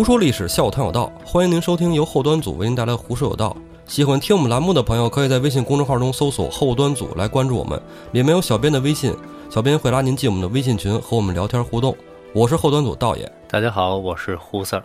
胡说历史，笑谈有道，欢迎您收听由后端组为您带来的《胡说有道》。喜欢听我们栏目的朋友，可以在微信公众号中搜索“后端组”来关注我们，里面有小编的微信，小编会拉您进我们的微信群和我们聊天互动。我是后端组道爷，大家好，我是胡 Sir。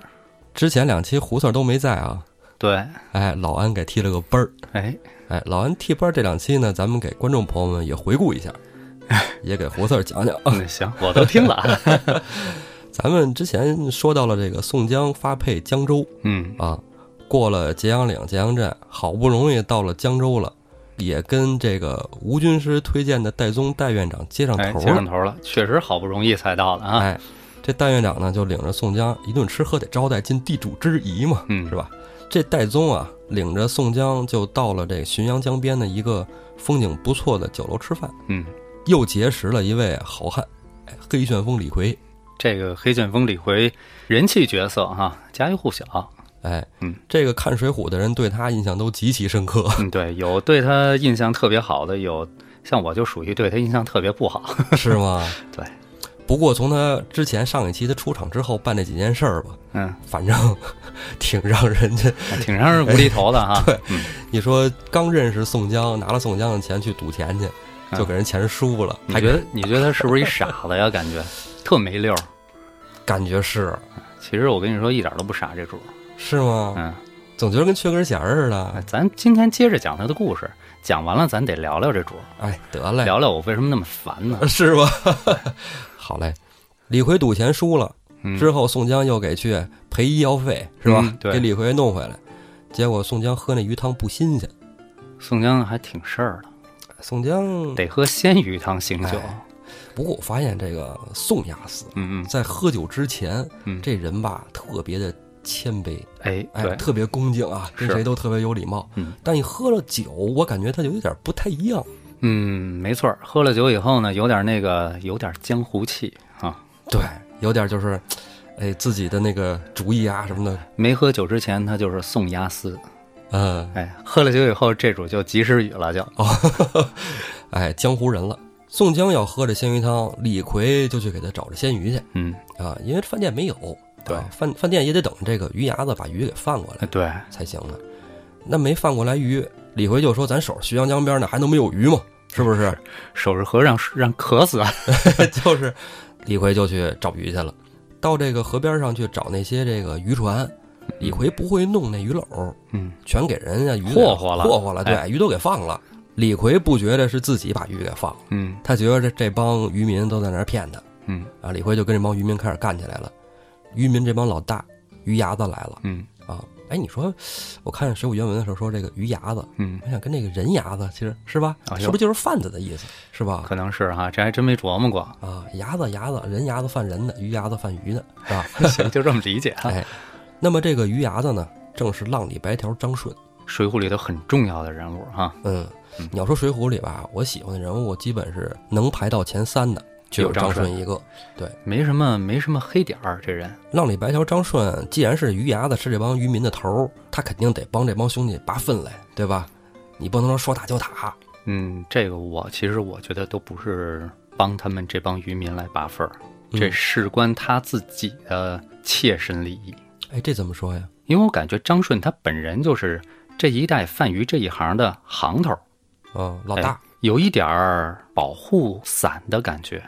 之前两期胡 Sir 都没在啊，对，哎，老安给踢了个班儿，哎，哎，老安踢班儿这两期呢，咱们给观众朋友们也回顾一下，也给胡 Sir 讲讲。嗯，行，我都听了。咱们之前说到了这个宋江发配江州嗯，啊，过了揭阳岭、揭阳镇，好不容易到了江州了，也跟这个吴军师推荐的戴宗戴院长接上哎，头了接上。头了，确实好不容易才到的啊。哎，这戴院长呢，就领着宋江一顿吃喝得招待，尽地主之谊嘛，嗯是吧？这戴宗啊，领着宋江就到了这浔阳江边的一个风景不错的酒楼吃饭，嗯，又结识了一位好汉，哎，黑旋风李逵，这个黑旋风李逵人气角色哈、家喻户晓。哎，嗯，这个看《水浒》的人对他印象都极其深刻，嗯，对，有对他印象特别好的，有像我就属于对他印象特别不好。是吗？对。不过从他之前上一期他出场之后办那几件事儿吧，嗯，反正 挺让人家，挺让人无厘头的哈。对嗯，你说刚认识宋江，拿了宋江的钱去赌钱去，嗯就给人钱输了，还你觉得你觉得他是不是一傻子呀？感觉特没溜儿。感觉是其实我跟你说，一点都不傻，这主儿。是吗？嗯，总觉得跟缺根弦儿似的。哎咱今天接着讲他的故事，讲完了咱得聊聊这主儿，哎，得嘞，聊聊我为什么那么烦呢？是吧？好嘞，李逵赌钱输了。嗯之后宋江又给去赔医药费，是吧？嗯对给李逵弄回来，结果宋江喝那鱼汤不新鲜，宋江还挺事儿的，宋江得喝鲜鱼汤醒酒。哎不过我发现这个宋押司嗯嗯在喝酒之前，嗯，这人吧特别的谦卑，哎哎，特别恭敬啊，跟谁都特别有礼貌。嗯但一喝了酒，我感觉他就有点不太一样。嗯，没错，喝了酒以后呢，有点那个，有点江湖气啊。对，有点就是，哎，自己的那个主意啊什么的，没喝酒之前，他就是宋押司，嗯，哎，喝了酒以后，这主就及时雨了，就哦，哎，江湖人了。宋江要喝这鲜鱼汤，李逵就去给他找这鲜鱼去嗯，啊，因为饭店没有，对啊饭饭店也得等这个鱼牙子把鱼给放过来哎对，才行呢。那没放过来鱼，李逵就说：“咱守着浔阳江边呢，还能没有鱼吗？是不是？”守着河让让渴死啊。就是李逵就去找鱼去了，到这个河边上去找那些这个渔船。李逵不会弄那鱼篓，嗯，全给人家鱼霍霍了霍霍了，对，哎鱼都给放了。李逵不觉得是自己把鱼给放了，嗯他觉得这这帮渔民都在那儿骗他嗯啊。李逵就跟这帮渔民开始干起来了。渔民这帮老大鱼牙子来了嗯啊！哎，你说，我看《水浒》原文的时候说这个鱼牙子，嗯，我想跟那个人牙子其实是吧？是不是就是贩子的意思？是吧？可能是哈，这还真没琢磨过。啊，牙子牙子，人牙子贩人的，鱼牙子贩鱼的，是吧？行，就这么理解哈。哎，那么这个鱼牙子呢，正是浪里白条张顺。水浒里头很重要的人物哈，嗯嗯，你要说《水浒》里吧，我喜欢的人物基本是能排到前三的，就有有张顺一个。对没什么没什么黑点儿，这人。浪里白条张顺，既然是鱼牙子，是这帮渔民的头儿，他肯定得帮这帮兄弟拔粪来，对吧？你不能说说打就打。嗯，这个我其实我觉得都不是帮他们这帮渔民来拔粪儿，这嗯事关他自己的切身利益。哎，这怎么说呀？因为我感觉张顺他本人就是这一代贩鱼这一行的行头，嗯，老大哎有一点儿保护伞的感觉，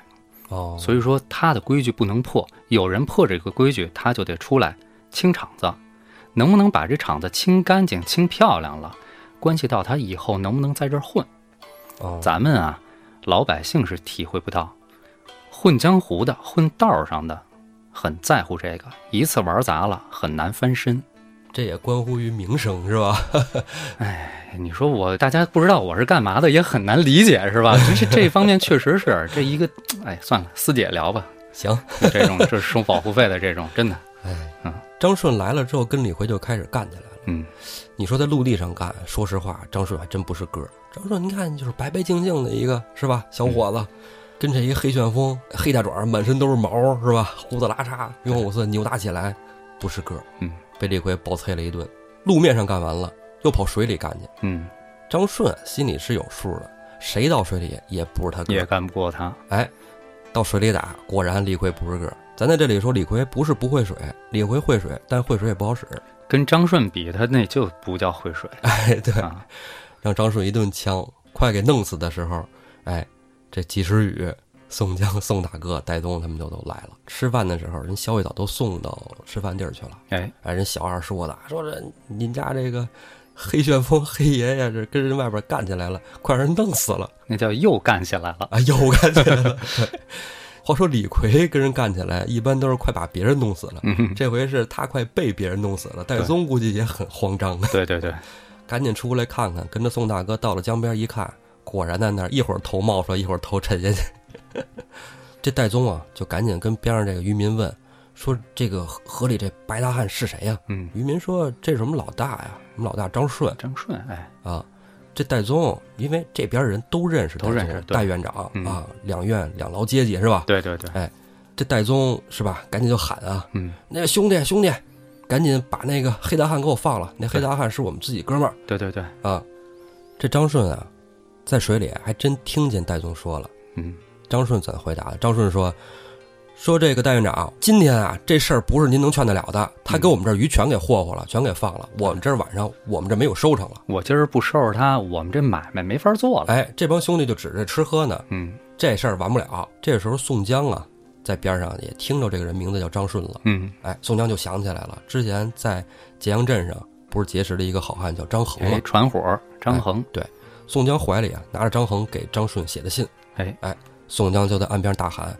哦，所以说他的规矩不能破，有人破这个规矩，他就得出来清场子，能不能把这场子清干净、清漂亮了，关系到他以后能不能在这儿混。哦，咱们啊，老百姓是体会不到，混江湖的、混道上的，很在乎这个，一次玩砸了很难翻身。这也关乎于名声，是吧？哎，你说我大家不知道我是干嘛的，也很难理解，是吧？这这方面确实是这一个，哎，算了，私姐聊吧。行，这种这是收保护费的这种，真的，哎嗯，张顺来了之后，跟李逵就开始干起来了。嗯，你说在陆地上干，说实话，张顺还真不是个儿。张顺，你看就是白白净净的一个，是吧？小伙子，跟这一黑旋风、黑大爪，满身都是毛，是吧？胡子拉碴，云红五色，扭打起来不是个儿。嗯，被李逵暴啐了一顿。路面上干完了，又跑水里干去。嗯，张顺心里是有数的，谁到水里也不是他哥也。干不过他。哎，到水里打，果然李逵不是个儿，咱在这里说李逵不是不会水，李逵会水，但会水也不好使。跟张顺比，他那就不叫会水哎，对，啊。让张顺一顿枪，快给弄死的时候，哎，这及时雨、宋江、宋大哥、戴宗他们就都来了。吃饭的时候，人小雨早都送到吃饭地儿去了。哎，哎，人小二说的，说这您家这个黑旋风黑爷爷这跟人外边干起来了，快让人弄死了那叫又干起来了。啊！又干起来了。话说李逵跟人干起来，一般都是快把别人弄死了，嗯，这回是他快被别人弄死了。戴宗估计也很慌张啊，对对对，赶紧出来看看，跟着宋大哥到了江边一看，果然在那儿一会儿头冒出来，一会儿头沉下去。这戴宗啊，就赶紧跟边上这个渔民问，说这个河河里这白大汉是谁呀、嗯，渔民说：“这是我们老大呀，我们老大张顺张顺，哎，啊。”这戴宗，因为这边人都认识戴宗，都认识戴院长、嗯啊，两院两劳阶级是吧？对对对，哎这戴宗是吧？赶紧就喊啊，嗯，那个兄弟兄弟，赶紧把那个黑大汉给我放了，那黑大汉是我们自己哥们儿对对对，啊。这张顺啊，在水里还真听见戴宗说了。嗯，张顺怎么回答的？张顺说：“说这个戴院长，今天啊，这事儿不是您能劝得了的。他给我们这鱼全给霍霍了，全给放了。我们这儿晚上，我们这没有收成了。我今儿不收拾他，我们这买卖没法做了。哎，这帮兄弟就指着吃喝呢，嗯这事儿完不了。这时候宋江啊，在边上也听着这个人名字叫张顺了。嗯，哎，宋江就想起来了，之前在揭阳镇上不是结识了一个好汉叫张衡吗哎，？传火张衡，对宋江怀里啊拿着张衡给张顺写的信。哎哎，宋江就在岸边大喊：“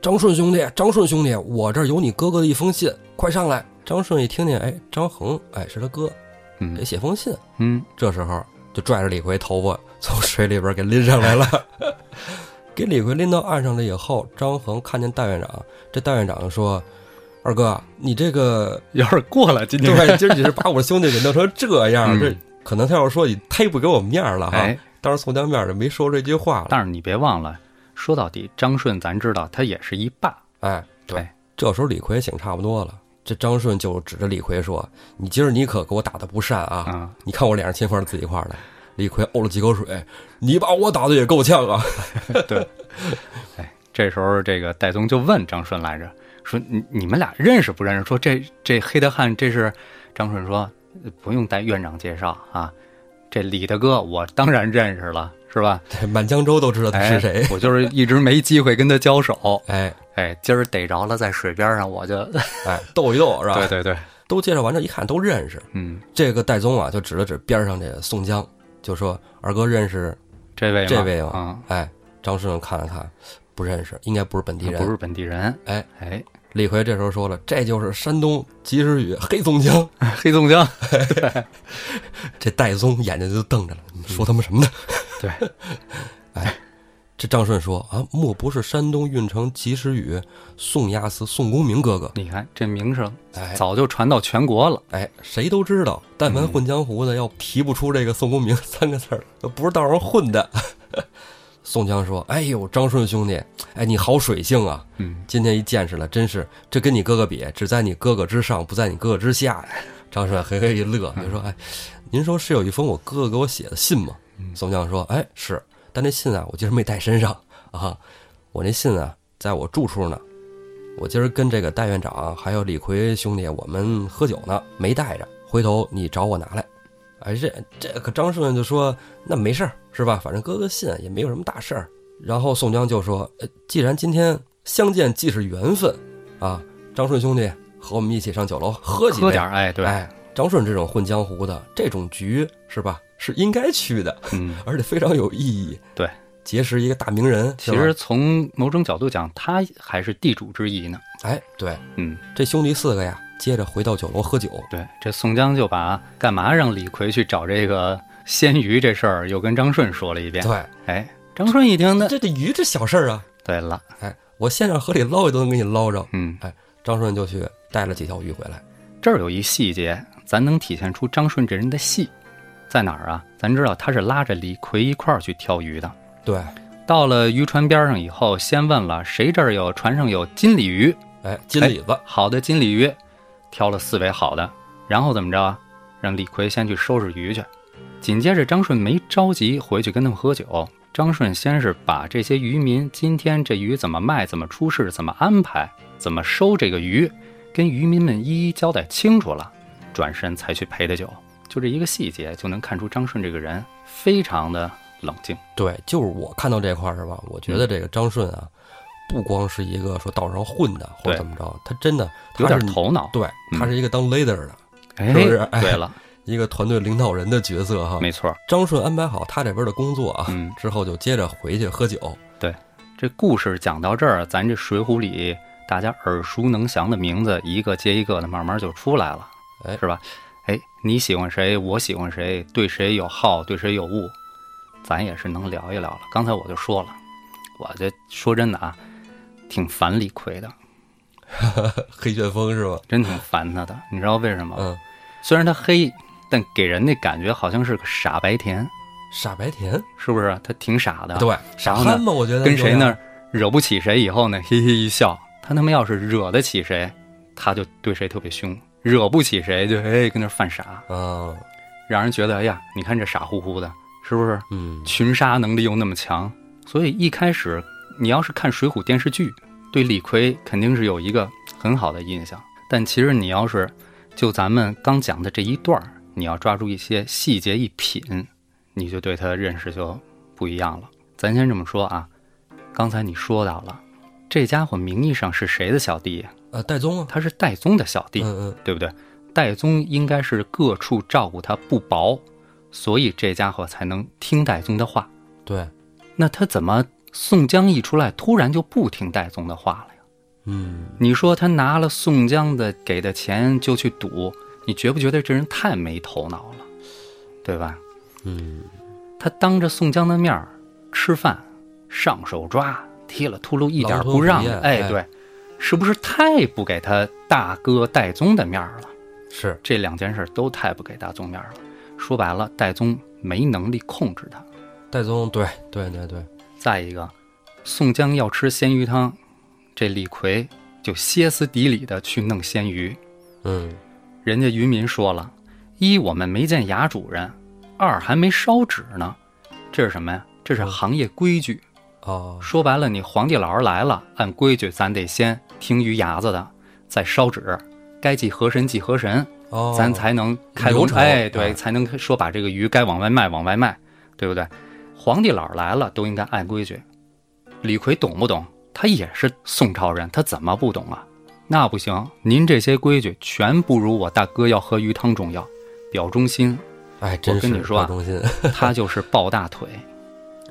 张顺兄弟，张顺兄弟，我这儿有你哥哥的一封信，快上来！”张顺一听见，哎，张衡，哎，是他哥，嗯给写封信。嗯，这时候就拽着李逵头发从水里边给拎上来了。给李逵拎到岸上了以后，张衡看见戴院长，这戴院长就说：“二哥，你这个有点过了，今天。对，今儿你是把我兄弟给弄成这样，嗯这可能他要说你忒不给我面儿了哈。哎，当时宋江面儿就没说这句话了。但是你别忘了，说到底，张顺咱知道他也是一霸。哎，对哎，这时候李逵醒差不多了，这张顺就指着李逵说：“你今儿你可给我打的不善啊！啊，你看我脸上青块紫一块的。”李逵呕了几口水：“你把我打的也够呛啊 对哎，这时候这个戴宗就问张顺来着，说你你们俩认识不认识？说这这黑大汉这是张顺说呃不用戴院长介绍啊，这李大哥我当然认识了，是吧？！”这满江州都知道他是谁哎。我就是一直没机会跟他交手。哎哎，今儿逮着了，在水边上，我就哎，斗一斗是吧？对对对，都介绍完这一看都认识。嗯，这个戴宗啊，就指了指边上这个宋江，就说：“二哥认识这位吗这位吗？”啊，哎，张顺看了看，不认识，应该不是本地人。不是本地人。哎哎，李逵这时候说了：“这就是山东及时雨黑宋江。黑宋江，”这戴宗眼睛就瞪着了，你说他妈什么呢？对，哎这张顺说：“啊，莫不是山东运城及时雨宋押司宋公明哥哥？你看这名声哎早就传到全国了。哎，谁都知道，但凡混江湖的，要提不出这个宋公明 三个字儿，不是道上混的。”宋江说：“哎呦，张顺兄弟，哎，你好水性啊！嗯，今天一见识了，真是这跟你哥哥比，只在你哥哥之上，不在你哥哥之下呀。”张顺嘿嘿一乐，就说：“哎，您说是有一封我哥哥给我写的信吗？”宋江说：“哎，是，但那信啊，我今儿没带身上啊，我那信啊，在我住处呢。我今儿跟这个戴院长还有李逵兄弟，我们喝酒呢，没带着，回头你找我拿来。”哎，这这可张顺就说：“那没事儿，是吧？反正哥哥信也没有什么大事儿。”然后宋江就说：“呃，既然今天相见既是缘分，啊，张顺兄弟和我们一起上酒楼喝几杯。喝点儿，哎，对，哎，张顺这种混江湖的这种局是吧？是应该去的，嗯，而且非常有意义。对，结识一个大名人，其实从某种角度讲，他还是地主之谊呢。哎，对，嗯，这兄弟四个呀，接着回到酒楼喝酒。对，这宋江就把干嘛让李逵去找这个鲜鱼这事儿，又跟张顺说了一遍。对，哎，张顺一听，那这这鱼这小事儿啊，对了，哎，我先让河里捞一都能给你捞着。嗯，哎张顺就去带了几条鱼回来。这儿有一细节，咱能体现出张顺这人的细，在哪儿啊？咱知道他是拉着李逵一块儿去挑鱼的。对，到了渔船边上以后，先问了谁这儿有船上有金鲤鱼，哎，金鲤子，好的金鲤鱼，挑了四尾好的，然后怎么着啊？让李逵先去收拾鱼去。紧接着，张顺没着急回去跟他们喝酒。张顺先是把这些渔民今天这鱼怎么卖、怎么出市、怎么安排，怎么收这个鱼，跟渔民们一一交代清楚了，转身才去陪的酒。就这一个细节，就能看出张顺这个人非常的冷静。对，就是我看到这块儿是吧？我觉得这个张顺啊，不光是一个说道上混的或者怎么着，他真的有点头脑。对，他是一个当 leader 的哎，是不是哎对了，一个团队领导人的角色哈。没错。张顺安排好他这边的工作啊，嗯之后就接着回去喝酒。对这故事讲到这儿，咱这《水浒》里大家耳熟能详的名字，一个接一个的，慢慢就出来了，哎是吧？哎，你喜欢谁？我喜欢谁？对谁有好？对谁有恶？咱也是能聊一聊了。刚才我就说了，我这说真的啊，挺烦李逵的，黑旋风是吧？真挺烦他的。你知道为什么？嗯，虽然他黑，但给人那感觉好像是个傻白甜，傻白甜，是不是？他挺傻的。对，傻憨嘛，我觉得跟谁呢有点？惹不起谁以后呢，嘿嘿一笑。他他妈要是惹得起谁，他就对谁特别凶；惹不起谁就哎跟那犯傻，啊，让人觉得哎呀，你看这傻乎乎的，是不是？嗯，群杀能力又那么强，所以一开始你要是看《水浒》电视剧，对李逵肯定是有一个很好的印象。但其实你要是就咱们刚讲的这一段儿，你要抓住一些细节一品，你就对他认识就不一样了。咱先这么说啊，刚才你说到了，这家伙名义上是谁的小弟呀？呃，戴宗啊，他是戴宗的小弟，嗯嗯，对不对？戴宗应该是各处照顾他不薄，所以这家伙才能听戴宗的话。对，那他怎么宋江一出来，突然就不听戴宗的话了呀？嗯，你说他拿了宋江的给的钱就去赌，你觉不觉得这人太没头脑了，对吧？嗯，他当着宋江的面儿吃饭，上手抓，踢了秃噜一点不让哎对，是不是太不给他大哥戴宗的面儿了？是，这两件事都太不给大宗面儿了。说白了，戴宗没能力控制他。戴宗，对对对对，再一个，宋江要吃鲜鱼汤，这李逵就歇斯底里的去弄鲜鱼。嗯，人家渔民说了：一我们没见衙主人，二还没烧纸呢。这是什么呀？这是行业规矩。哦，说白了，你皇帝老儿来了，按规矩咱得先听鱼牙子的，再烧纸，该祭河神祭河神，哦，咱才能开流程哎，对，啊才能说把这个鱼该往外卖往外卖，对不对？皇帝老儿来了都应该按规矩。李逵懂不懂？他也是宋朝人，他怎么不懂啊？那不行，您这些规矩全不如我大哥要喝鱼汤重要。表忠心，哎，真是跟你说啊表忠心。他就是抱大腿，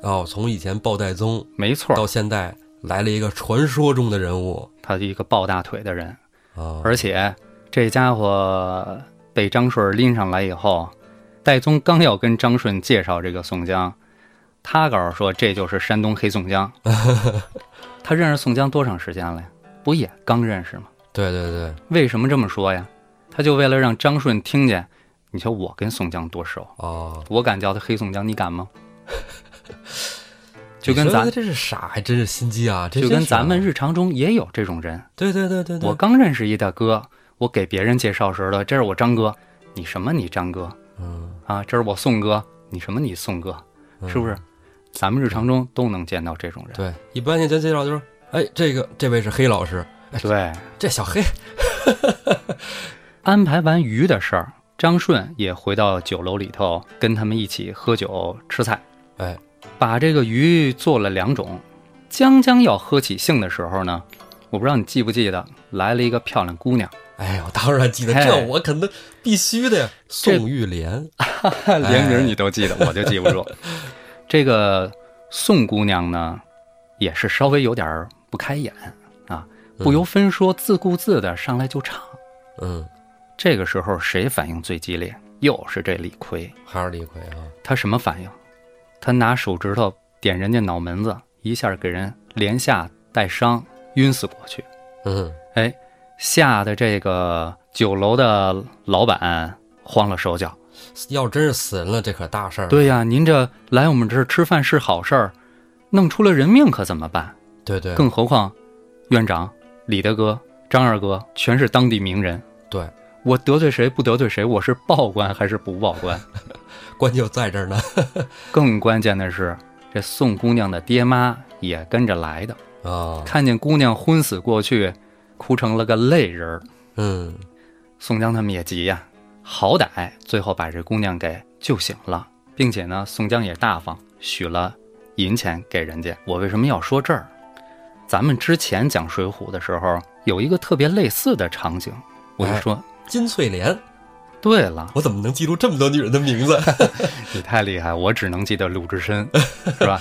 哦，从以前抱戴宗没错，到现在来了一个传说中的人物他是一个抱大腿的人。啊，而且这家伙被张顺拎上来以后，戴宗刚要跟张顺介绍这个宋江，他告诉说这就是山东黑宋江。他认识宋江多长时间了呀？不也刚认识吗？对对对，为什么这么说呀？他就为了让张顺听见，你瞧我跟宋江多熟，哦，我敢叫他黑宋江，你敢吗？就跟咱他这是傻，还真是心机啊，这就跟咱们日常中也有这种人，对对对对对，我刚认识一大哥，我给别人介绍时的，这是我张哥，你什么你张哥嗯，啊？这是我宋哥，你什么你宋哥，嗯是不是？咱们日常中都能见到这种人。对，一般人家介绍就是，哎，这个这位是黑老师，对，这小黑，安排完鱼的事儿，张顺也回到酒楼里头，跟他们一起喝酒吃菜，哎，把这个鱼做了两种。将将要喝起兴的时候呢，我不知道你记不记得，来了一个漂亮姑娘，哎，我当然记得，嘿这我肯定必须的呀，宋玉莲，连名你都记得，我就记不住。这个宋姑娘呢，也是稍微有点儿不开眼啊，不由分说，自顾自的上来就唱。嗯，这个时候谁反应最激烈？又是这李逵。还是李逵啊，他什么反应？他拿手指头点人家脑门子，一下给人连下带伤，晕死过去。嗯，哎，吓得这个酒楼的老板慌了手脚。要真是死人了，这可大事儿，对呀，您这来我们这儿吃饭是好事儿，弄出了人命可怎么办？对对，更何况，院长、李大哥、张二哥全是当地名人，对，我得罪谁不得罪谁？我是报官还是不报官？关键就在这儿呢，更关键的是，这宋姑娘的爹妈也跟着来的，啊，看见姑娘昏死过去，哭成了个泪人儿。嗯，宋江他们也急呀，好歹最后把这姑娘给救醒了，并且呢，宋江也大方，许了银钱给人家。我为什么要说这儿？咱们之前讲《水浒》的时候，有一个特别类似的场景，我就说，金翠莲，对了，我怎么能记住这么多女人的名字？你太厉害，我只能记得鲁智深，是吧？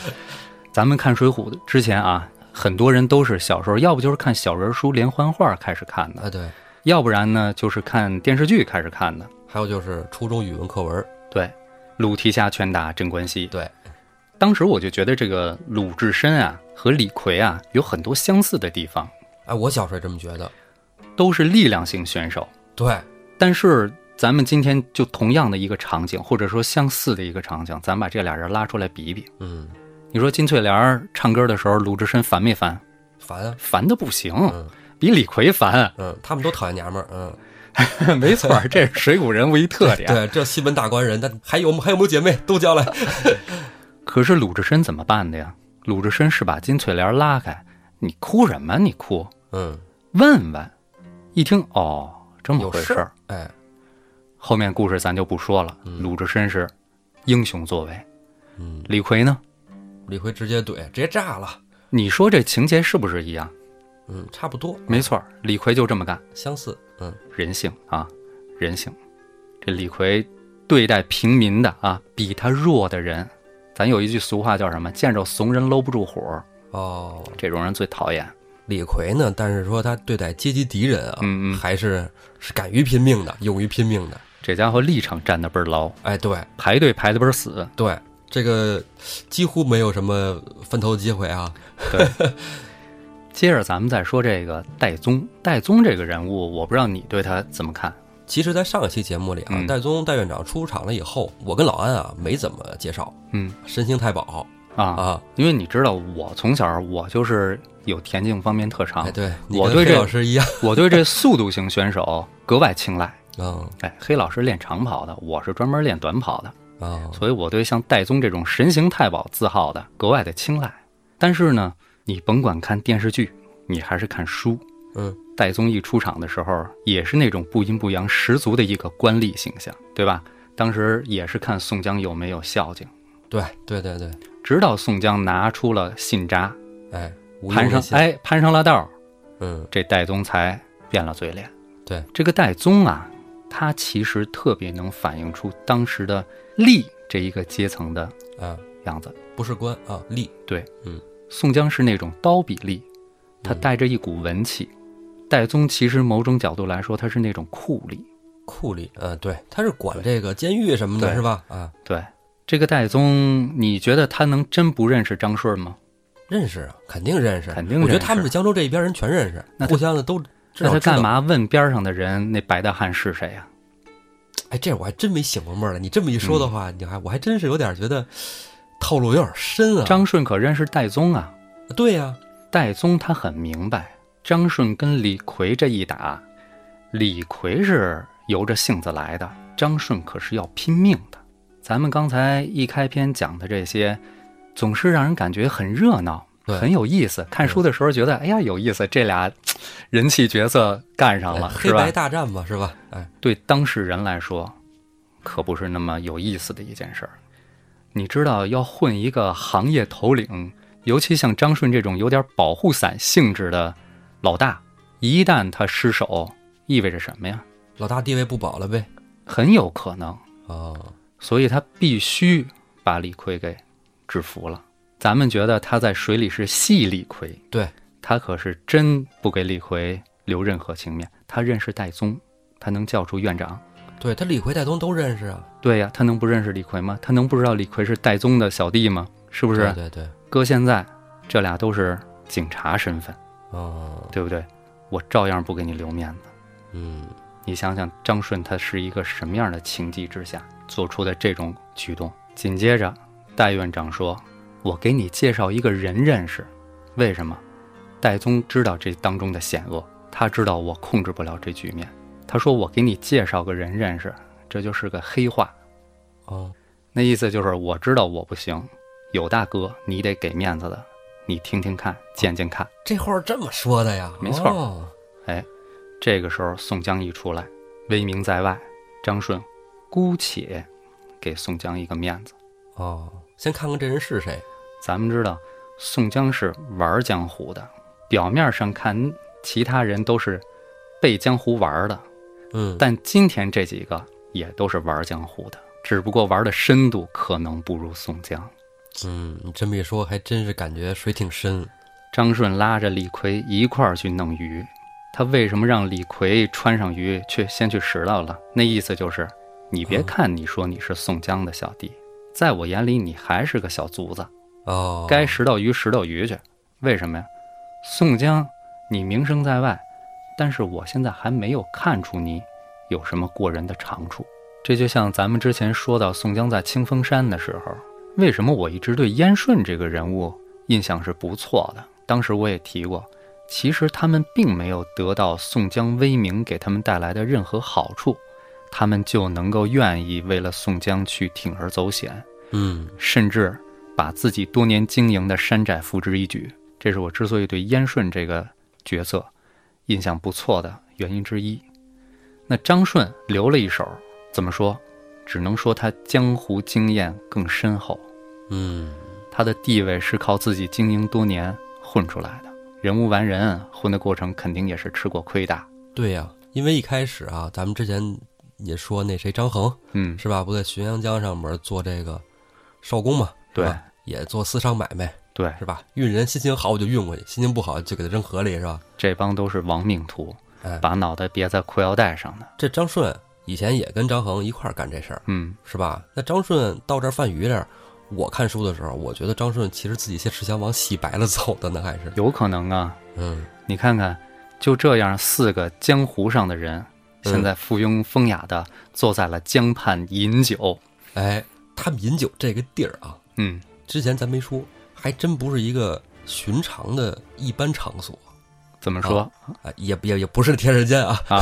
咱们看《水浒》之前啊，很多人都是小时候，要不就是看小人书、连环画开始看的，啊，对，要不然呢就是看电视剧开始看的。还有就是初中语文课文，对，鲁提辖拳打镇关西。对，当时我就觉得这个鲁智深啊和李逵啊有很多相似的地方，哎，我小时候也这么觉得。都是力量型选手。对，但是咱们今天就同样的一个场景，或者说相似的一个场景，咱把这俩人拉出来比比。嗯，你说金翠莲唱歌的时候，鲁智深烦没烦？烦啊，烦的不行，嗯比李逵烦。嗯，他们都讨厌娘们儿，嗯，没错，这是水浒人物一特点。对，这西门大官人，但还有还有没有姐妹都叫来？可是鲁智深怎么办的呀？鲁智深是把金翠莲拉开，你哭什么？你哭？嗯，问问。一听哦，这么回事儿，哎，后面故事咱就不说了。嗯鲁智深是英雄作为，嗯，李逵呢？李逵直接怼，直接炸了。你说这情节是不是一样？嗯，差不多，没错，李逵就这么干，相似。嗯，人性啊，人性。这李逵对待平民的啊，比他弱的人，咱有一句俗话叫什么？见着怂人搂不住火，哦，这种人最讨厌。李逵呢？但是说他对待阶级敌人啊，嗯嗯还是是敢于拼命的，勇于拼命的。这家伙立场站的倍儿牢，哎，对排队排的倍儿死。对，这个几乎没有什么分头机会啊。对 接着咱们再说这个戴宗，戴宗这个人物，我不知道你对他怎么看？其实，在上一期节目里啊，嗯戴宗戴院长出场了以后，我跟老安啊没怎么介绍嗯神行太保啊，啊。因为你知道，我从小我就是有田径方面特长哎，，对，你跟黑我对这老师一样。我对这速度型选手格外青睐。嗯哎，黑老师练长跑的，我是专门练短跑的，啊，所以我对像戴宗这种神行太保字号的格外的青睐。但是呢，你甭管看电视剧，你还是看书，嗯，戴宗一出场的时候，也是那种不阴不阳十足的一个官吏形象，对吧？当时也是看宋江有没有孝敬，对对对对，直到宋江拿出了信札，哎，无攀上哎攀上了道儿，嗯，这戴宗才变了嘴脸。对，这个戴宗啊，他其实特别能反映出当时的吏这一个阶层的啊，样子。不是官啊，吏，对，嗯宋江是那种刀笔吏，他嗯带着一股文气。戴宗其实某种角度来说，他是那种酷吏。酷吏，嗯，对，他是管这个监狱什么的，是吧？啊，对，这个戴宗，你觉得他能真不认识张顺吗？认识啊，肯定认识，肯定我觉得他们是江州这一边人全认识，那互相的都那他干？嘛问边上的人那白大汉是谁呀、哎，这我还真没醒过闷儿来。你这么一说的话，你还我还真是有点觉得套路有点深啊。张顺可认识戴宗啊。对呀、戴宗他很明白，张顺跟李逵这一打，李逵是由着性子来的，张顺可是要拼命的。咱们刚才一开篇讲的这些，总是让人感觉很热闹，对很有意思。看书的时候觉得，哎呀有意思，这俩人气角色干上了，是吧哎黑白？大战嘛，是吧？哎，对当事人来说，可不是那么有意思的一件事儿。你知道，要混一个行业头领，尤其像张顺这种有点保护伞性质的老大，一旦他失手，意味着什么呀？老大地位不保了呗。很有可能，哦，所以他必须把李逵给制服了。咱们觉得他在水里是戏李逵，对，他可是真不给李逵留任何情面。他认识戴宗，他能叫出院长。对他李逵、戴宗都认识啊，对呀，他能不认识李逵吗？他能不知道李逵是戴宗的小弟吗？是不是？对对对，搁现在，这俩都是警察身份，哦，对不对？我照样不给你留面子。嗯，你想想，张顺他是一个什么样的情急之下做出的这种举动？紧接着，戴院长说：“我给你介绍一个人认识。为什么？戴宗知道这当中的险恶，他知道我控制不了这局面。他说：‘我给你介绍个人认识。’这就是个黑话。哦，那意思就是我知道我不行，有大哥你得给面子的，你听听看，见见看。这话这么说的呀？没错哦哎，这个时候宋江一出来，威名在外，张顺姑且给宋江一个面子。哦，先看看这人是谁。咱们知道，宋江是玩江湖的，表面上看其他人都是被江湖玩的，嗯，但今天这几个也都是玩江湖的，只不过玩的深度可能不如宋江。嗯，你这么一说，还真是感觉水挺深。张顺拉着李逵一块儿去弄鱼，他为什么让李逵穿上鱼去先去拾到了？那意思就是，你别嗯看你说你是宋江的小弟，在我眼里你还是个小卒子。哦，该拾到鱼拾到鱼去。为什么呀？宋江，你名声在外，但是我现在还没有看出你有什么过人的长处。这就像咱们之前说到宋江在清风山的时候，为什么我一直对燕顺这个人物印象是不错的？当时我也提过，其实他们并没有得到宋江威名给他们带来的任何好处，他们就能够愿意为了宋江去铤而走险，嗯甚至把自己多年经营的山寨付之一炬。这是我之所以对燕顺这个角色印象不错的原因之一。那张顺留了一手，怎么说？只能说他江湖经验更深厚，嗯，他的地位是靠自己经营多年混出来的。人无完人，混的过程肯定也是吃过亏的。对呀、因为一开始啊，咱们之前也说那谁张衡嗯，是吧？不在浔阳江上面做这个少工嘛，是对吧也做私商买卖对，是吧？运人心情好我就运过去，心情不好就给他扔河里是吧？这帮都是亡命徒，哎，把脑袋别在裤腰带上的。这张顺以前也跟张衡一块儿干这事儿嗯，是吧？那张顺到这儿贩鱼这儿，我看书的时候，我觉得张顺其实自己是想往洗白了走的呢，还是有可能啊。嗯你看看，就这样四个江湖上的人，嗯现在附庸风雅的坐在了江畔饮酒。哎，他们饮酒这个地儿啊，嗯，之前咱没说，还真不是一个寻常的一般场所，怎么说？哎，也也也不是天人间啊。啊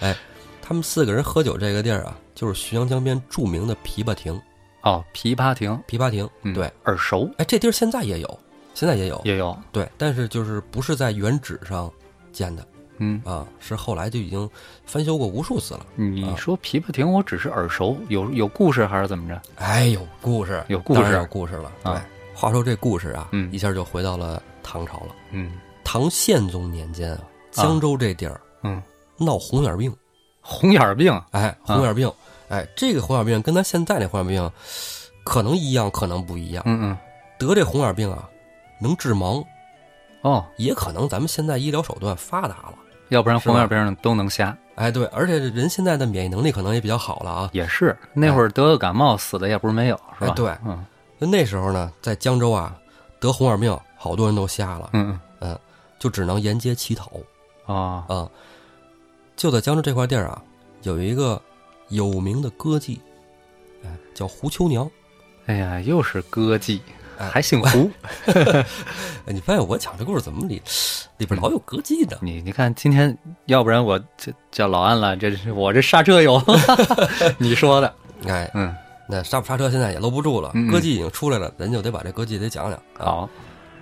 啊？他们四个人喝酒这个地儿啊，就是浔阳江边著名的琵琶亭。哦，琵琶亭，琵琶亭，嗯。对，耳熟。哎，这地儿现在也有，现在也有，也有。对，但是就是不是在原址上建的嗯，啊，是后来就已经翻修过无数次了。你说琵琶亭，我只是耳熟，有有故事还是怎么着？哎，有故事，有故事当然有故事了。对，啊话说这故事啊，嗯一下就回到了唐朝了。嗯唐宪宗年间啊，江州这地儿嗯，闹红眼病，红眼病哎，红眼病，哎，这个红眼病跟咱现在那红眼病可能一样，可能不一样。嗯嗯，得这红眼病啊，能致盲，哦，也可能咱们现在医疗手段发达了。要不然红眼病都能瞎。哎，对，而且人现在的免疫能力可能也比较好了啊。也是，那会儿得个感冒死的也不是没有，是吧？哎对嗯那那时候呢，在江州啊，得红眼病，好多人都瞎了，嗯嗯，就只能沿街乞讨啊。就在江州这块地儿啊，有一个有名的歌妓，哎，叫胡秋娘。哎呀，又是歌妓，哎还姓胡。哎，你发现我讲这故事怎么里里边老有歌妓的？你你看今天，要不然我这叫老安了，这是我这刹车油，你说的，哎，嗯，那刹不刹车现在也搂不住了，歌妓已经出来了，咱就得把这歌妓得讲讲。啊，好，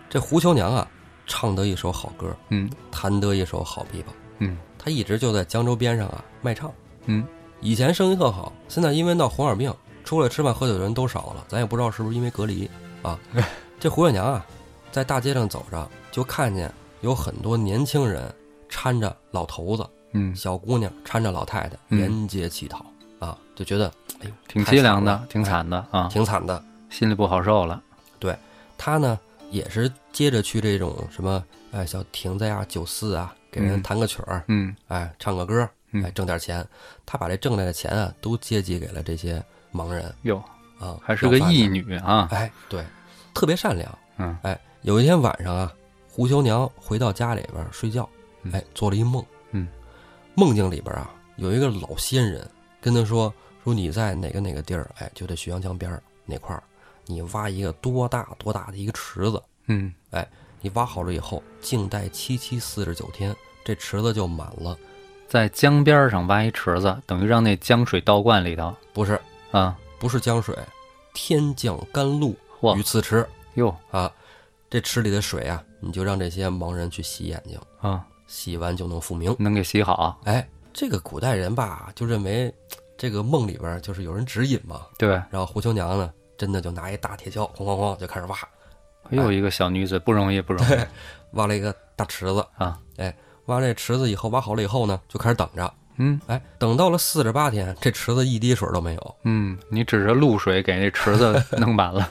这胡秋娘啊，唱得一首好歌，嗯弹得一手好琵琶，嗯她一直就在江州边上啊卖唱。嗯，以前生意特好，现在因为闹红耳病，出来吃饭喝酒的人都少了，咱也不知道是不是因为隔离啊。这胡月娘啊，在大街上走着，就看见有很多年轻人搀着老头子，嗯，小姑娘搀着老太太嗯沿街乞讨、啊，就觉得哎呦挺凄凉的挺惨的啊，挺惨的。心里不好受了。对他呢也是接着去这种什么哎小亭子呀、酒肆啊，给人嗯弹个曲儿，嗯哎唱个歌，嗯哎挣点钱。他把这挣来的钱啊，都接济给了这些盲人哟，啊，还是个义女啊。哎，对，特别善良。嗯哎，有一天晚上啊，胡秋娘回到家里边睡觉，嗯哎，做了一梦，嗯，梦境里边啊有一个老仙人跟他说说你在哪个哪个地儿，哎，就在浔阳江边儿哪块儿，你挖一个多大多大的一个池子，嗯哎你挖好了以后，静待七七四十九天，这池子就满了。在江边上挖一池子，等于让那江水倒灌里头不是，啊。不是江水，天降甘露嚯于此池哟啊！这池里的水啊，你就让这些盲人去洗眼睛。啊，洗完就能复明。能给洗好。哎，这个古代人吧，就认为这个梦里边就是有人指引嘛。对，然后胡秋娘呢，真的就拿一大铁锹，哐哐哐就开始挖，又一个小女子，不容易，不容易 挖了一个大池子。啊。哎，挖这池子以后，挖好了以后呢，就开始等着。嗯哎，等到了四十八天，这池子一滴水都没有。嗯，你指着露水给那池子 弄满了。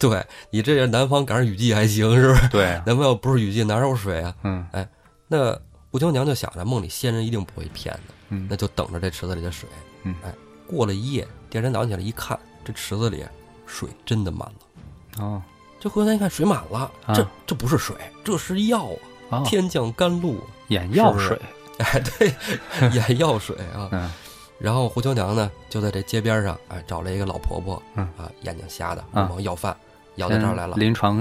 对你这南方赶上雨季还行，是不是？对，南方要不是雨季，哪有水啊？嗯哎那胡秋娘就想着，梦里仙人一定不会骗的，嗯那就等着这池子里的水。嗯哎，过了一夜，第二天早上起来一看，这池子里水真的满了。哦这胡秋娘一看水满了，啊这这不是水，这是药啊！哦，天降甘露，眼药水。哎，对，眼药水啊。嗯然后胡秋娘呢，就在这街边上，哎，找了一个老婆婆，嗯啊，眼睛瞎的，啊忙要饭，要到这儿来了。临床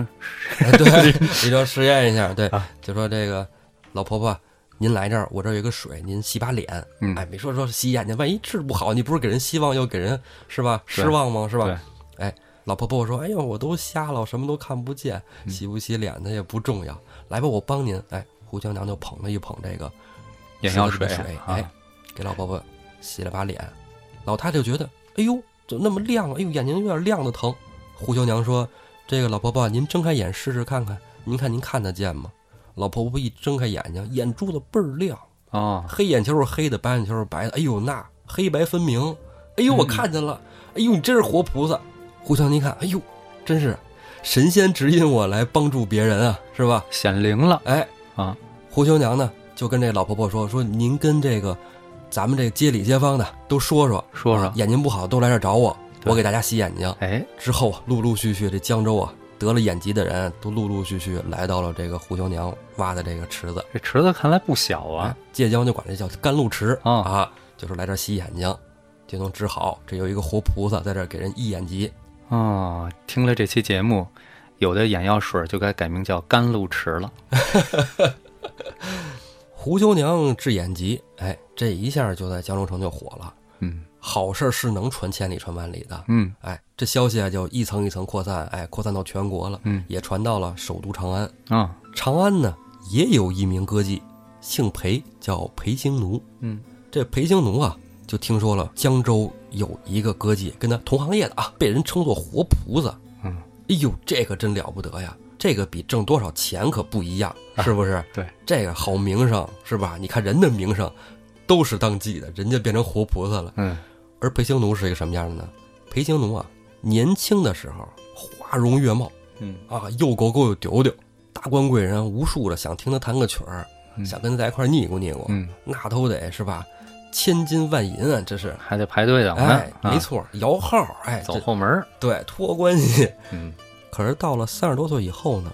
哎，对，临床实验一下，对啊，就说这个老婆婆，您来这儿，我这儿有个水，您洗把脸。嗯哎，没说说洗眼睛，万一治不好，你不是给人希望，又给人是吧失望吗？是吧对？哎，老婆婆说，哎呦，我都瞎了，我什么都看不见，嗯洗不洗脸的也不重要，来吧，我帮您。哎，胡江娘就捧了一捧这个眼药水，水啊哎，给老婆婆洗了把脸。老太太就觉得，哎呦，怎么那么亮啊？哎呦，眼睛有点亮的疼。胡秋娘说：“这个老婆婆，您睁开眼试试看看，您看您看得见吗？”老婆婆一睁开眼睛，眼珠子倍儿亮，啊，黑眼球是黑的，白眼球是白的。哎呦，那黑白分明。哎呦，我嗯看见了。哎呦，你真是活菩萨。胡秋娘一看，哎呦，真是神仙指引我来帮助别人啊，是吧？显灵了哎，啊！胡秋娘呢，就跟这老婆婆说：“说您跟这个咱们这街里街坊的都说说，说说啊，眼睛不好都来这儿找我，我给大家洗眼睛。哎，之后啊，陆陆续续这江州啊得了眼疾的人都陆陆续续来到了这个胡秋娘挖的这个池子这池子看来不小啊哎。界江就管这叫甘露池啊啊，就是来这儿洗眼睛就能治好。这有一个活菩萨在这儿给人医眼疾，哦，听了这期节目，有的眼药水就该改名叫甘露池了。胡秋娘治眼疾，哎，这一下就在江州城就火了。嗯好事儿是能传千里传万里的，嗯哎，这消息啊就一层一层扩散，哎，扩散到全国了，嗯也传到了首都长安。啊长安呢也有一名歌妓，姓裴，叫裴兴奴。嗯这裴兴奴啊，就听说了江州有一个歌妓，跟他同行业的啊，被人称作活菩萨。嗯，哎呦，这可真了不得呀！这个比挣多少钱可不一样，是不是？对，这个好名声是吧？你看人的名声都是当季的，人家变成活菩萨了。嗯而裴兴奴是一个什么样的呢？裴兴奴啊，年轻的时候花容月貌嗯啊，又勾勾又丢丢，达官贵人无数的想听他弹个曲儿，嗯想跟他在一块儿腻咕腻咕，嗯，那都得是吧？千金万银啊，这是。还得排队的。哎，啊没错，摇号，哎，走后门。对托关系。嗯可是到了三十多岁以后呢，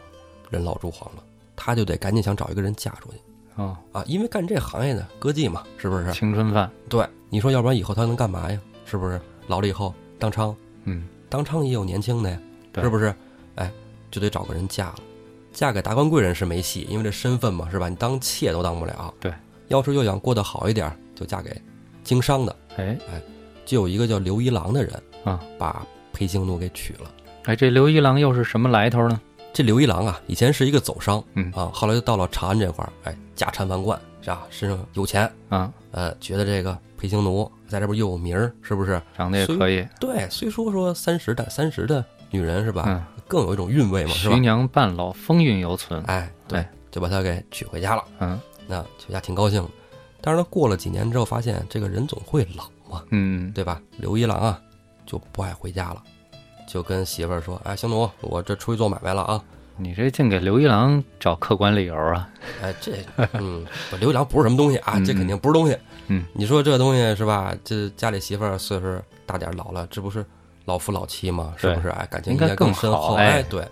人老珠黄了，他就得赶紧想找一个人嫁出去哦，啊，因为干这行业的歌妓嘛，是不是？青春饭。对，你说要不然以后他能干嘛呀？是不是？老了以后当娼，嗯当娼也有年轻的呀，是不是？哎，就得找个人嫁了。嫁给达官贵人是没戏，因为这身份嘛，是吧？你当妾都当不了。对，要是又想过得好一点，就嫁给经商的。哎哎就有一个叫刘一郎的人啊，把裴行奴给娶了。哎，这刘一郎又是什么来头呢？这刘一郎啊，以前是一个走商，嗯啊，后来就到了长安这块儿，哎，家产万贯，是吧？身上有钱，啊，呃，觉得这个裴行奴在这边又有名儿，是不是？长得也可以。对，虽说说三十的三十的女人是吧，嗯，更有一种韵味嘛，是徐吧？娘半老，风韵犹存。哎，对哎，就把她给娶回家了。嗯那娶家挺高兴的，但是呢，过了几年之后，发现这个人总会老嘛，嗯对吧？刘一郎啊，就不爱回家了，就跟媳妇儿说：“哎，兴奴，我这出去做买卖了啊。”你这净给刘一郎找客观理由啊？哎，这嗯，刘一郎不是什么东西啊，嗯这肯定不是东西。嗯，你说这东西是吧？这家里媳妇儿岁数大点儿老了，这不是老夫老妻吗？是不是？哎，感情应该更深厚。好哎哎，对，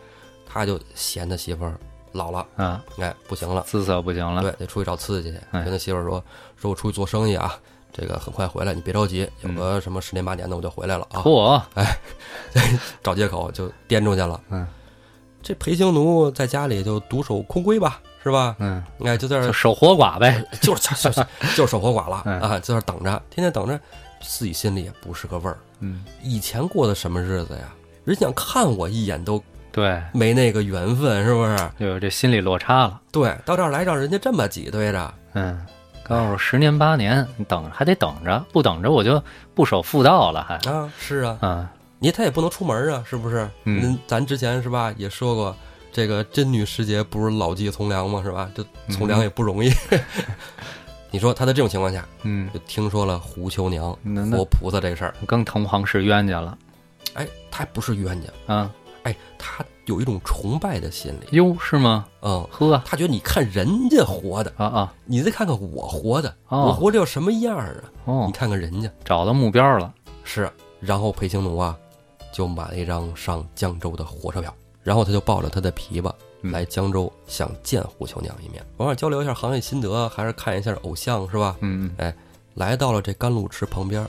他就嫌他媳妇儿老了，啊，哎，不行了，姿色不行了。对，得出去找刺激去。哎跟他媳妇儿说，说我出去做生意啊，这个很快回来，你别着急，有个什么十年八年的我就回来了啊。嚯，哎 找借口就颠出去了。嗯，这裴兴奴在家里就独守空闺吧，是吧？嗯，哎，就在这就守活寡呗。就是就是就是守活寡了嗯啊，在这等着，天天等着，自己心里也不是个味儿。嗯以前过的什么日子呀？人想看我一眼都对，没那个缘分，是不是？就有这心理落差了。对，到这儿来让人家这么挤兑着，嗯，告诉我十年八年，你等还得等着，不等着我就不守妇道了，还。啊，是啊，啊，你他也不能出门啊，是不是？嗯，咱之前是吧也说过，这个真女时节不是老骥从良嘛，是吧？这从良也不容易。你说他在这种情况下，嗯，就听说了胡秋娘那那活菩萨这事儿，更同行是冤家了。哎，他还不是冤家，啊？哎，他有一种崇拜的心理，哟，是吗？嗯，呵，他觉得你看人家活的，啊啊，你再看看我活的，哦。我活着要什么样儿啊？哦。你，看看人家。找到目标了，是，然后裴行奴啊，就买了一张上江州的火车票，然后他就抱着他的琵琶嗯。来江州，想见胡秋娘一面，偶尔交流一下行业心得，还是看一下偶像，是吧？嗯嗯。来到了这甘露池旁边，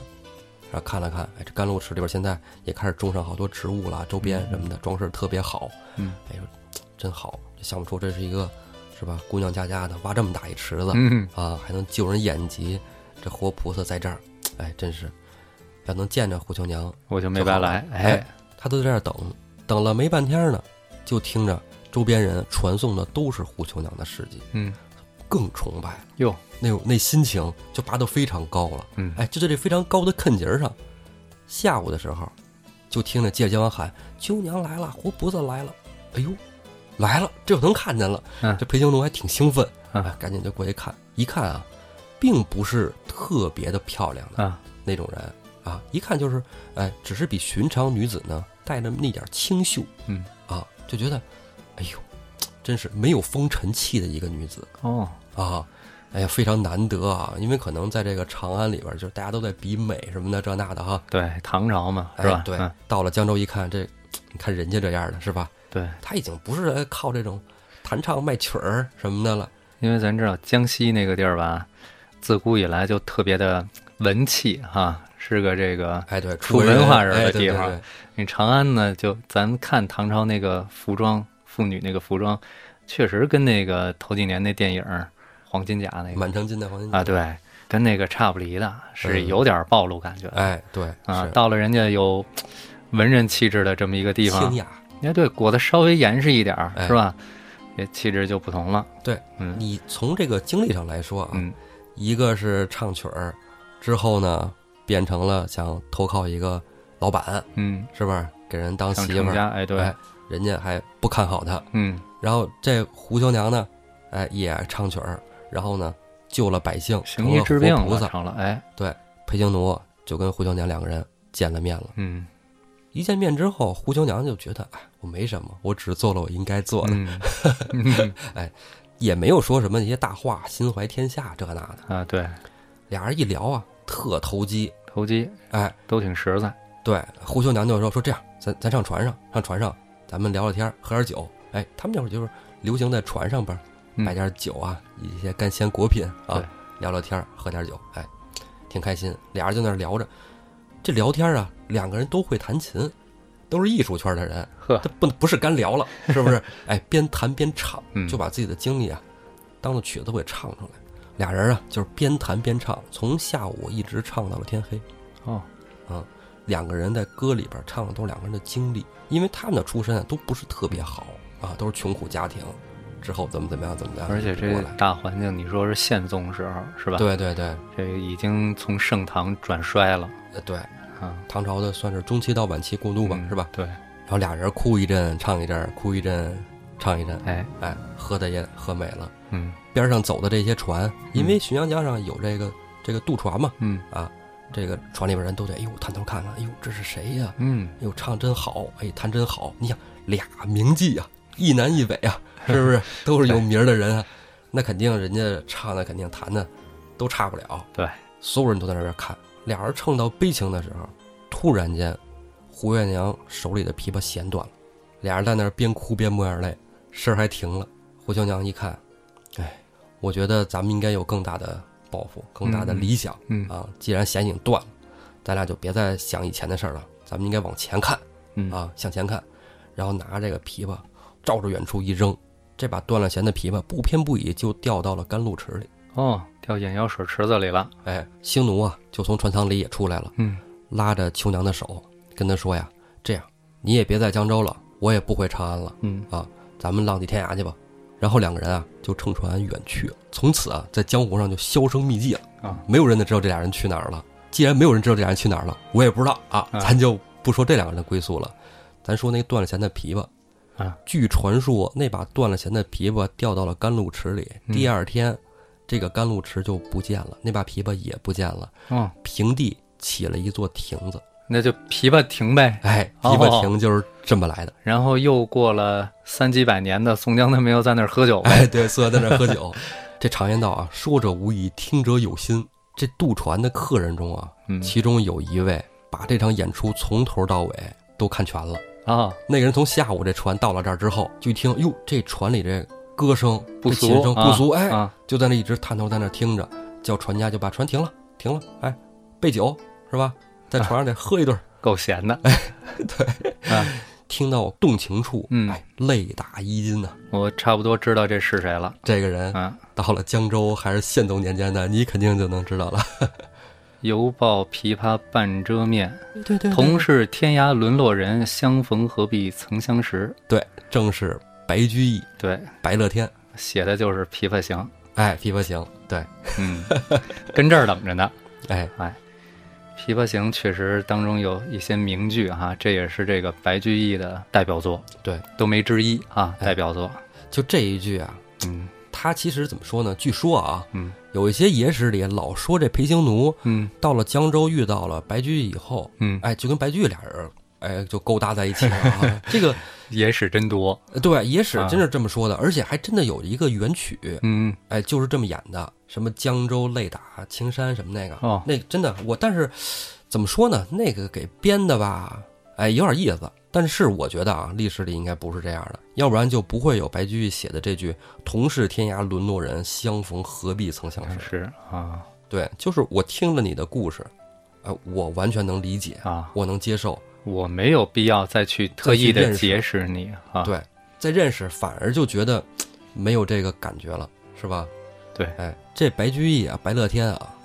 然后看了看，哎，这甘露池里边现在也开始种上好多植物了，周边什么的装饰特别好，嗯，哎说真好，这想不出这是一个是吧？姑娘家家的挖这么大一池子，嗯，啊，还能救人眼疾，这活菩萨在这儿，哎，真是，要能见着胡秋娘，我就没白来，哎哎，他都在这儿等，等了没半天呢，就听着周边人传颂的都是胡秋娘的事迹，嗯更崇拜哟，那种那心情就拔得非常高了。嗯，哎，就在这非常高的坎节儿上，下午的时候，就听着街街坊喊：“秋娘来了，活菩萨来了！”哎呦，来了，这就能看见了。嗯这裴行奴还挺兴奋，嗯哎，赶紧就过去看。一看啊，并不是特别的漂亮的啊，那种人啊，一看就是，哎，只是比寻常女子呢带着那点清秀，嗯啊，就觉得，哎呦，真是没有风尘气的一个女子哦，啊。哎呀，非常难得啊！因为可能在这个长安里边，就是大家都在比美什么的，这那的哈。对，唐朝嘛，是吧？哎、对，嗯到了江州一看，这你看人家这样的是吧？对，他已经不是哎靠这种弹唱卖曲儿什么的了。因为咱知道江西那个地儿吧，自古以来就特别的文气哈，是个这个哎，对，出文化人的地方对对你长安呢，就咱看唐朝那个服装，妇女那个服装，确实跟那个头几年那电影《黄金甲》那个满城尽带黄金甲啊，，对，跟那个差不离的，是嗯有点暴露感觉的哎，对啊。是到了人家有文人气质的这么一个地方清，雅。哎，对，裹得稍微严实一点儿，哎是吧？这气质就不同了。对，嗯你从这个经历上来说啊，嗯一个是唱曲儿，之后呢变成了想投靠一个老板，嗯，是不是给人当媳妇儿？哎，对哎，人家还不看好他。嗯然后这胡秋娘呢，哎也唱曲儿，然后呢救了百姓，行医治病菩萨。了成了，哎，裴行奴就跟胡秋娘两个人见了面了。嗯一见面之后，胡秋娘就觉得，哎，我没什么，我只做了我应该做的，嗯 哎也没有说什么一些大话，心怀天下这那的。啊，对，俩人一聊啊，特投机。投机哎，都挺实在。对，胡秋娘就说说这样，咱咱上船上，上船上，咱们聊聊天，喝点酒。哎，他们那会儿就是流行在船上边嗯摆点酒啊，一些干鲜果品啊，聊聊天，喝点酒，哎，挺开心。俩人就那聊着，这聊天啊，两个人都会弹琴，都是艺术圈的人，呵这不不是干聊了，是不是？哎，边弹边唱，嗯就把自己的经历啊，当做曲子给唱出来。俩人啊，就是边弹边唱，从下午一直唱到了天黑。哦，两个人在歌里边唱的都是两个人的经历，因为他们的出身啊都不是特别好啊，都是穷苦家庭，之后怎么怎么样怎么样，而且这个，大环境，你说是宪宗时候是吧？，对对对，这已经从盛唐转衰了呃对，啊，唐朝的算是中期到晚期过渡吧，嗯是吧？？对，然后俩人哭一阵唱一阵，哭一阵唱一阵，哎，哎，喝的也喝美了。嗯边上走的这些船，因为浔阳江上有这个这个渡船嘛，嗯啊，这个船里边人都得，哎呦探头看看，哎呦这是谁呀、嗯，哎呦唱真好，哎弹真好。你想俩名妓啊，一南一北啊，是不是 都是有名儿的人啊？那肯定人家唱的肯定弹的都差不了。对，所有人都在那边看。俩人唱到悲情的时候，突然间，胡月娘手里的琵琶弦断了，俩人在那儿边哭边抹眼泪，事儿还停了。胡秋娘一看，哎，我觉得咱们应该有更大的抱负，更大的理想。嗯啊，既然弦已经断了，咱俩就别再想以前的事儿了，咱们应该往前看嗯啊，向前看，然后拿这个琵琶照着远处一扔，这把断了弦的琵琶不偏不倚就掉到了甘露池里。哦，掉眼药水池子里了。哎，星奴啊，就从船舱里也出来了，嗯拉着秋娘的手，跟她说呀：“这样，你也别在江州了，我也不回长安了嗯啊，咱们浪迹天涯去吧。然后两个人啊就乘船远去了，从此啊在江湖上就销声匿迹了啊，没有人能知道这俩人去哪儿了。既然没有人知道这俩人去哪儿了，我也不知道啊，啊咱就不说这两个人的归宿了，咱说那断了弦的琵琶啊。据传说，那把断了弦的琵琶掉到了甘露池里，嗯第二天，这个甘露池就不见了，那把琵琶也不见了，哦，平地起了一座亭子。那就琵琶亭呗。哎，哦琵琶亭就是这么来的。然后又过了三几百年的宋江，他没有在那儿喝酒呗。哎，对，四个在那儿喝酒。这常言道啊，说者无意，听者有心。这渡船的客人中啊，嗯其中有一位把这场演出从头到尾都看全了。啊，那个人从下午这船到了这儿之后，就一听，哟，这船里这歌声、不这琴声俗啊不俗，哎，啊，就在那一直探头在那听着，叫船家就把船停了，停了，哎，备酒是吧？在船上得喝一顿。够闲的。哎 对，啊，听到动情处，嗯哎，泪打衣襟呐、我差不多知道这是谁了。这个人啊，到了江州还是宪宗年间的，你肯定就能知道了。犹抱琵琶半遮面，对对同是天涯沦落人，相逢何必曾相识。对，正是白居易、对，白乐天，写的就是《琵琶行》。哎，琵琶行，对，嗯，跟这儿等着呢。哎。哎，《琵琶行》确实当中有一些名句哈，这也是这个白居易的代表作，对，都没之一啊，哎。代表作。就这一句啊，嗯。他其实怎么说呢？据说啊，嗯有一些野史里老说这裴行奴嗯到了江州遇到了白居易以后，嗯，哎，就跟白居易俩人，哎，就勾搭在一起了啊。这个野史真多。对野史啊真是这么说的，而且还真的有一个原曲，嗯哎，就是这么演的，什么江州泪打青山什么那个，哦那真的我，但是怎么说呢？那个给编的吧，哎，有点意思。但是我觉得啊，历史里应该不是这样的，要不然就不会有白居易写的这句“同是天涯沦落人，相逢何必曾相识是啊”。对，就是我听了你的故事，哎，我完全能理解，啊，我能接受。我没有必要再去特意的结识你啊。对，再认识反而就觉得没有这个感觉了，是吧？对哎，这白居易啊，白乐天啊，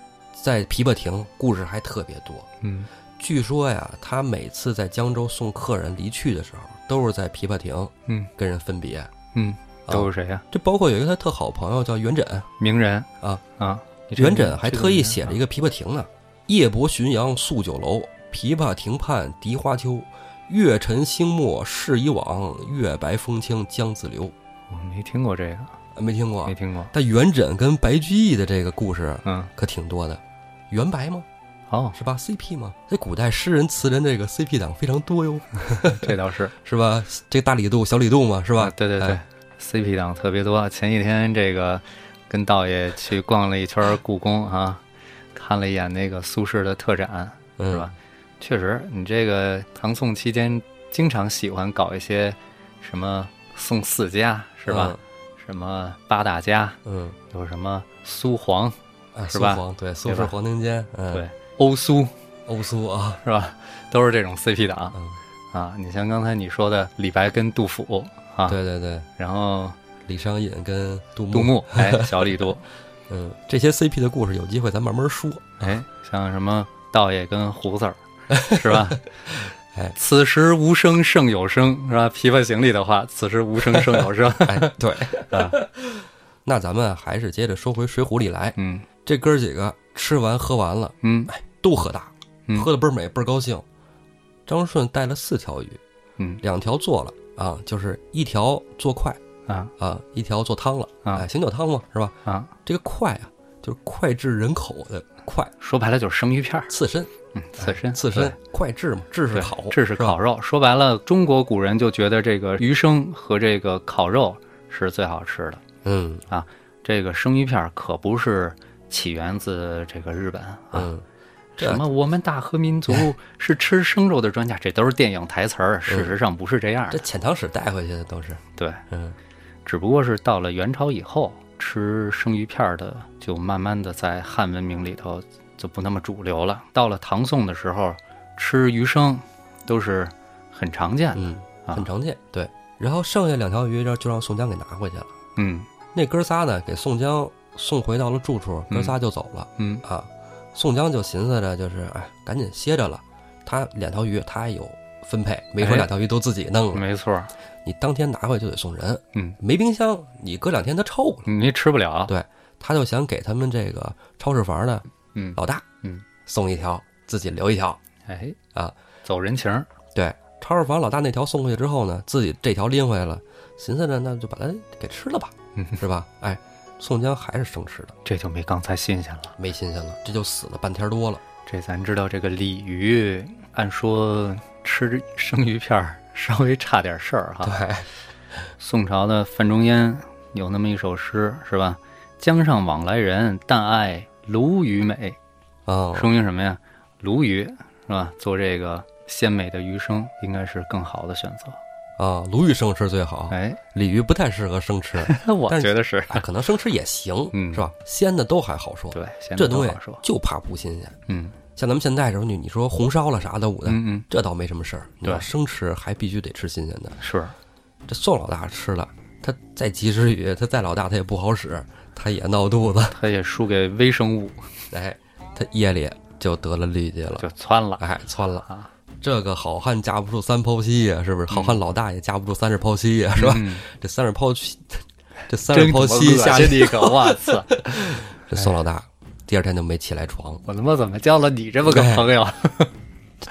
在琵琶亭故事还特别多。嗯据说呀，他每次在江州送客人离去的时候，都是在琵琶亭嗯跟人分别。嗯，都是谁呀？这包括有一个他特好朋友叫元稹，名人啊啊，元稹还特意写了一个个琵琶亭呢：“夜泊浔阳宿酒楼，琵琶亭畔荻花秋。月沉星没事已往，月白风清江自流。我没听过这个，”啊没听过啊没。听过。但元稹跟白居易的这个故事嗯，可挺多的，元白吗？哦，是吧？CP 吗？这古代诗人词人这个 CP 党非常多哟，这倒是是吧？这大李杜、小李杜嘛，是吧啊？对对对哎，CP 党特别多。前几天这个跟道爷去逛了一圈故宫啊，看了一眼那个苏轼的特展，嗯是吧？确实，你这个唐宋期间经常喜欢搞一些什么宋四家，是吧？？什么八大家，嗯，有什么苏黄、嗯哎，是吧苏黄对，苏轼黄庭坚，嗯，对，欧苏，欧苏啊，是吧？都是这种 CP 党嗯，啊。你像刚才你说的李白跟杜甫啊，对对对，然后李商隐跟杜牧，杜牧，哎，小李杜，嗯，这些 CP 的故事有机会咱慢慢说。哎，像什么道爷跟胡子儿，是吧？哎此时无声胜有声，是吧？《琵琶行》里的话，此时无声胜有声 哎，对，啊。那咱们还是接着说回《水浒》里来，嗯这哥儿几个吃完喝完了，嗯都喝大，嗯喝的倍儿美，倍儿高兴。张顺带了四条鱼，嗯两条做了啊，就是一条做快啊啊，一条做汤了啊哎，醒酒汤嘛，是吧？啊，这个快啊，就是脍炙人口的快，说白了就是生鱼片儿，刺身，嗯，刺身，刺身，脍炙嘛，炙是对，烤，炙是烤肉。说白了，中国古人就觉得这个鱼生和这个烤肉是最好吃的。嗯啊这个生鱼片儿可不是起源自这个日本啊。什么我们大和民族 是吃生肉的专家，这都是电影台词儿，事实上不是这样的。这遣唐使带回去的都是，对，嗯只不过是到了元朝以后，吃生鱼片儿的就慢慢的在汉文明里头就不那么主流了。到了唐宋的时候，吃鱼生都是很常见的。嗯，啊很常见。对，然后剩下两条鱼让就让宋江给拿回去了。嗯那哥仨呢，给宋江送回到了住处，哥仨就走了、嗯啊。宋江就寻思着，就是哎，赶紧歇着了。他两条鱼，他还有分配，没说哎两条鱼都自己弄了，没错，你当天拿回去就得送人。嗯，没冰箱，你搁两天它臭了。你吃不了，对他就想给他们这个超市房的嗯，老大，嗯，送一条，自己留一条。哎啊，走人情儿，对，超市房老大那条送过去之后呢，自己这条拎回来了，寻思着那就把它给吃了吧，嗯 是吧？哎，宋江还是生吃的，这就没刚才新鲜了。没新鲜了，这就死了半天多了。这咱知道，这个鲤鱼按说吃生鱼片儿稍微差点事儿哈。对，宋朝的范仲淹有那么一首诗是吧？江上往来人，但爱鲈鱼美。哦、说明什么呀？鲈鱼是吧？做这个鲜美的鱼生，应该是更好的选择。啊，鲈鱼生吃最好，哎，鲤鱼不太适合生吃，我但觉得是哎，可能生吃也行，嗯是吧？鲜的都还好说，对，现这东西。就怕不新鲜。嗯像咱们现在这种，你你说红烧了啥的捂的，嗯嗯，这倒没什么事儿。你要对生吃，还必须得吃新鲜的。是这宋老大吃了，他再及时雨，他再老大，他也不好使，他也闹肚子。他也输给微生物，哎，他夜里就得了痢疾了，就窜了哎，窜了。啊，这个好汉架不住三泡稀呀，是不是？好汉老大也架不住三十泡稀呀，是吧？嗯这三十泡稀，这三十真泡他妈恶稀下去，心你个，我操！这宋老大第二天就没起来床。我他妈怎么交了你这么个朋友？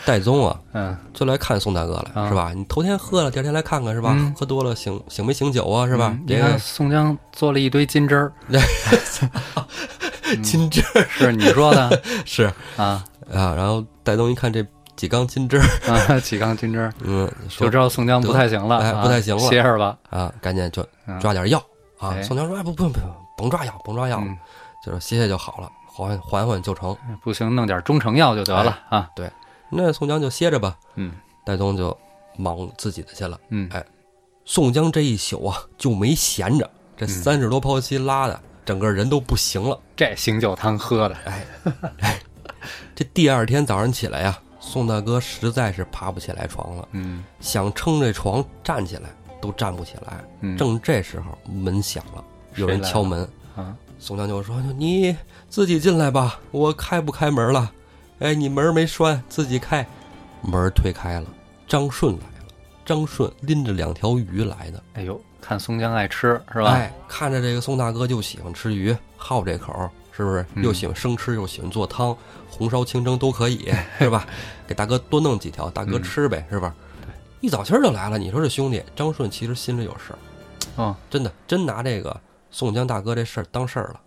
戴宗啊，嗯，就来看宋大哥来，啊是吧？你头天喝了，第二天来看看，是吧？嗯喝多了醒醒没醒酒啊，是吧？嗯你看这个宋江做了一堆金针儿，金针是你说的 是啊啊，然后戴宗一看这几缸金汁儿，啊，几缸金汁儿，嗯，就知道宋江不太行了，哎啊不太行了歇着吧。啊，赶紧就嗯抓点药啊。哎宋江说：“哎，不不不，甭抓药，甭抓药，嗯，就是歇歇就好了，缓缓缓就成。不行，弄点中成药就得了啊。”对那宋江就歇着吧，嗯戴宗就忙自己的去了。嗯哎宋江这一宿啊就没闲着，这嗯三十多泡稀拉的，整个人都不行了。这醒酒汤喝的，哎这第二天早上起来呀，宋大哥实在是爬不起来床了，嗯想撑着床站起来都站不起来。嗯，正这时候门响了，有人敲门。啊，宋江就说：“你自己进来吧，我开不开门了？哎，你门没拴，自己开。”门推开了，张顺来了。张顺拎着两条鱼来的，哎呦，看宋江爱吃是吧？哎，看着这个宋大哥就喜欢吃鱼，好这口，是不是？嗯又喜欢生吃，又喜欢做汤，红烧、清蒸都可以，是吧？给大哥多弄几条，大哥嗯吃呗，是吧？一早清儿就来了，你说这兄弟张顺其实心里有事儿，哦，真的真拿这个宋江大哥这事儿当事儿了。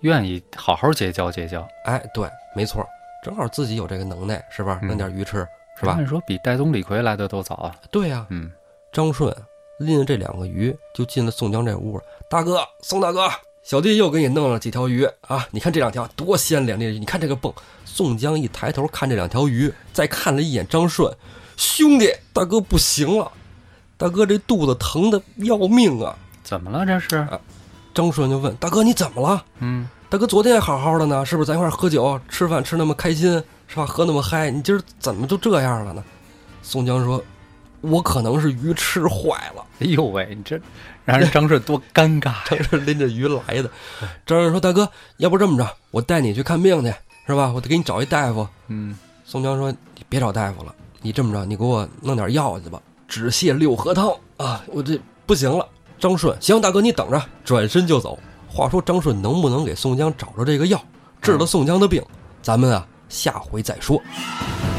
愿意好好结交结交，哎，对，没错儿，正好自己有这个能耐，是吧？嗯弄点鱼吃，是吧？按说比戴宗、李逵来的都早啊。对呀、嗯张顺拎着这两个鱼就进了宋江这屋了。大哥，宋大哥，小弟又给你弄了几条鱼啊！你看这两条多鲜亮丽，你看这个泵。宋江一抬头看这两条鱼，再看了一眼张顺，兄弟，大哥不行了，大哥这肚子疼的要命啊！怎么了这是？张顺就问大哥你怎么了？嗯，大哥昨天还好好的呢，是不是？咱一块喝酒吃饭吃那么开心，是吧？喝那么嗨，你今儿怎么就这样了呢？宋江说：“我可能是鱼吃坏了。哎呦喂，你这让人张顺多尴尬呀！张顺拎着鱼来的。张顺说：“大哥，要不这么着，我带你去看病去，是吧？我得给你找一大夫。嗯，”宋江说：“你别找大夫了，你这么着，你给我弄点药去吧，止泻六合汤啊！我这不行了。”张顺：“行，大哥你等着。”转身就走。话说张顺能不能给宋江找着这个药，治了宋江的病，咱们啊下回再说。嗯